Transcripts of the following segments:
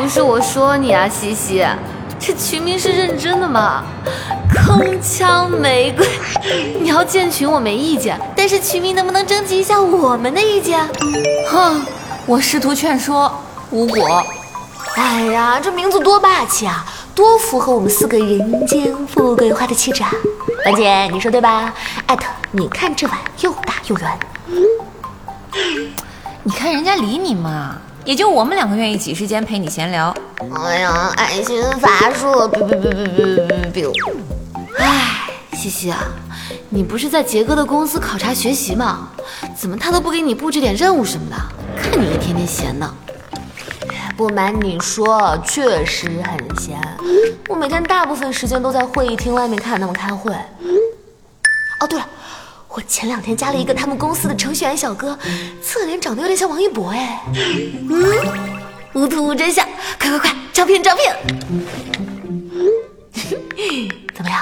不是我说你啊，西西，这群名是认真的吗？铿锵玫瑰，你要建群我没意见，但是群名能不能征集一下我们的意见？哼，我试图劝说，无果。哎呀，这名字多霸气啊，多符合我们四个人间富贵花的气质啊！婉姐，你说对吧？艾特，你看这碗又大又圆。你看人家理你嘛，也就我们两个愿意挤时间陪你闲聊。哎呀，爱心法术，biu biu biu biu biu biu。哎，西西啊，你不是在杰哥的公司考察学习吗？怎么他都不给你布置点任务什么的？看你一天天闲的。不瞒你说，确实很闲。我每天大部分时间都在会议厅外面看他们开会。哦，对了，我前两天加了一个他们公司的程序员小哥，侧脸长得有点像王一博哎。嗯，无图无真相，快快快，照片照片。怎么样，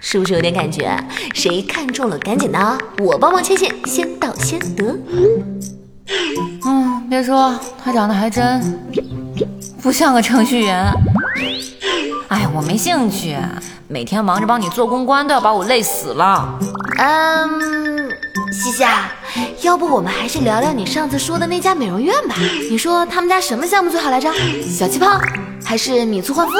是不是有点感觉？谁看中了赶紧的啊，我帮忙牵线，先到先得。嗯，别说，他长得还真不像个程序员。哎，我没兴趣，每天忙着帮你做公关，都要把我累死了。嗯，西西啊，要不我们还是聊聊你上次说的那家美容院吧？你说他们家什么项目最好来着？小气泡还是米醋焕肤？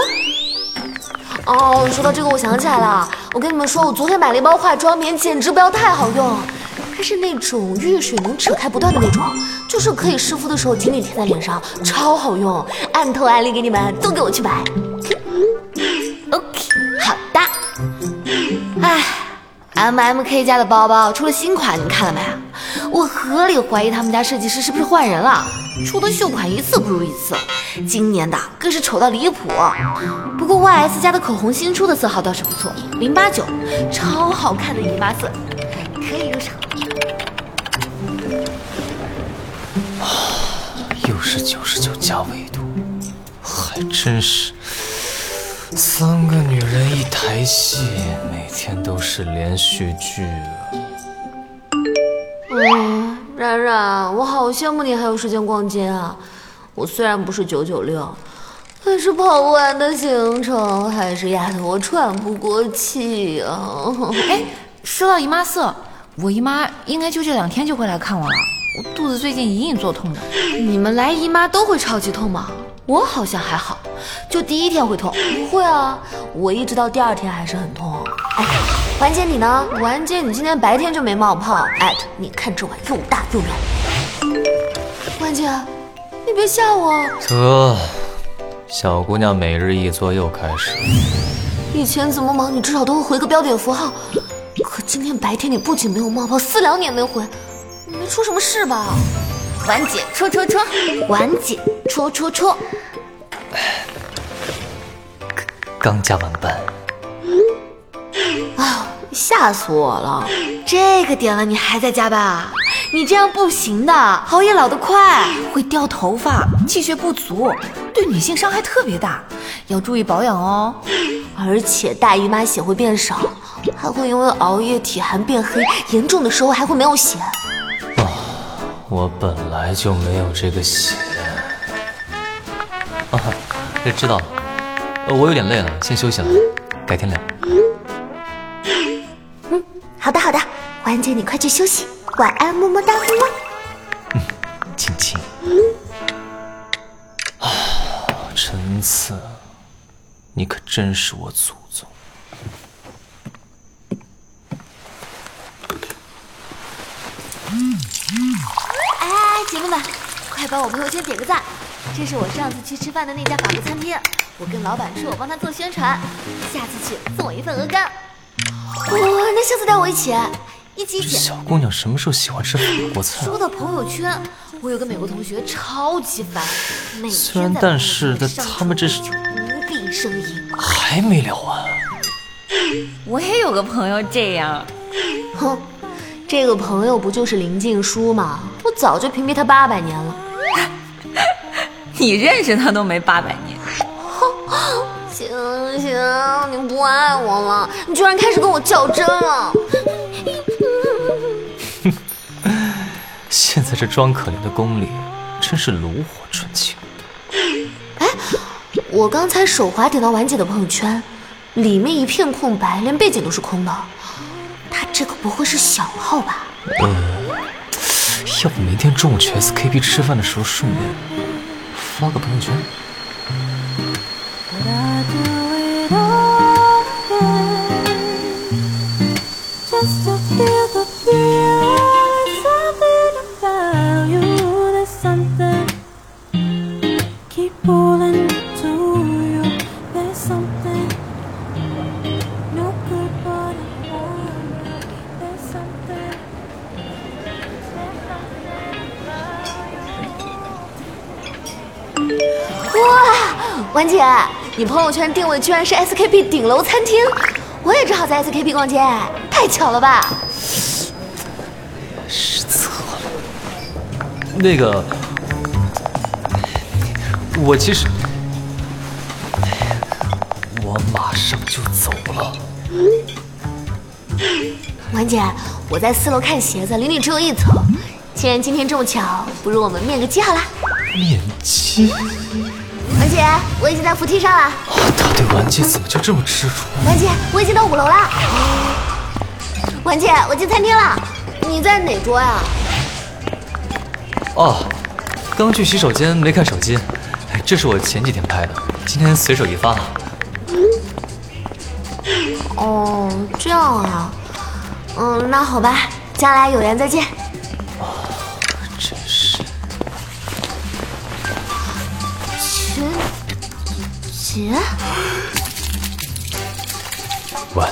哦，说到这个，我想起来了，我跟你们说，我昨天买了一包化妆棉，简直不要太好用。它是那种遇水能扯开不断的那种，就是可以湿敷的时候紧紧贴在脸上，超好用。按头安利给你们，都给我去买。哎，MMK 家的包包出了新款，你们看了没？我合理怀疑他们家设计师是不是换人了？出的秀款一次不如一次，今年的更是丑到离谱。不过 YS 家的口红新出的色号倒是不错，零八九，超好看的姨妈色，可以入手。又是九十九加维度，还真是三个女人一台戏，每天都是连续剧啊！嗯，冉冉，我好羡慕你还有时间逛街啊！我虽然不是九九六，但是跑不完的行程还是压得我喘不过气啊！哎，说到姨妈色，我姨妈应该就这两天就会来看我了。我肚子最近隐隐作痛的，你们来姨妈都会超级痛吗？我好像还好，就第一天会痛。不会啊，我一直到第二天还是很痛。哎，婉姐你呢？婉姐你今天白天就没冒泡。艾特，你看这碗又大又圆。婉姐，你别吓我。得，小姑娘每日一作又开始。以前怎么忙你至少都会回个标点符号，可今天白天你不仅没有冒泡，私聊你也没回。没出什么事吧？婉姐戳戳戳，婉姐戳戳戳。刚加完班。啊！吓死我了！这个点了你还在加班啊？你这样不行的，熬夜老得快，会掉头发，气血不足，对女性伤害特别大，要注意保养哦。而且大姨妈血会变少，还会因为熬夜体寒变黑，严重的时候还会没有血。我本来就没有这个血。啊，知道了。我有点累了，先休息了，改天聊。嗯，好的好的，婉姐你快去休息，晚安，么么哒，么么。嗯，亲亲。啊，陈次，你可真是我祖宗。姐妹们，快帮我朋友圈点个赞！这是我上次去吃饭的那家法国餐厅，我跟老板说我帮他做宣传，下次去送我一份鹅肝。哇，那下次带我一起，一起这小姑娘什么时候喜欢吃法国菜？说到朋友圈，我有个美国同学超级烦，虽然但是的他们这是无病呻吟，还没聊完。我也有个朋友这样，哼。这个朋友不就是林静书吗？我早就屏蔽他八百年了。你认识他都没八百年。行行，你不爱我了，你居然开始跟我较真了。现在这装可怜的宫里，真是炉火纯青。哎，我刚才手滑点到婉姐的朋友圈，里面一片空白，连背景都是空的。她这个不会是小号吧？要不明天中午去 SKP 吃饭的时候顺便发个朋友圈？哇，婉姐，你朋友圈定位居然是 SKP 顶楼餐厅，我也正好在 SKP 逛街，太巧了吧？失策了。那个，我其实，我马上就走了。婉姐，我在四楼看鞋子，离你只有一层。既然今天这么巧，不如我们面个基好了。面基？婉姐，我已经在扶梯上了。他对文姐怎么就这么执着？婉姐，我已经到五楼了。婉姐，我进餐厅了。你在哪桌呀？哦，刚去洗手间没看手机，哎这是我前几天拍的，今天随手一发。哦，这样啊。嗯，那好吧，将来有缘再见。姐，晚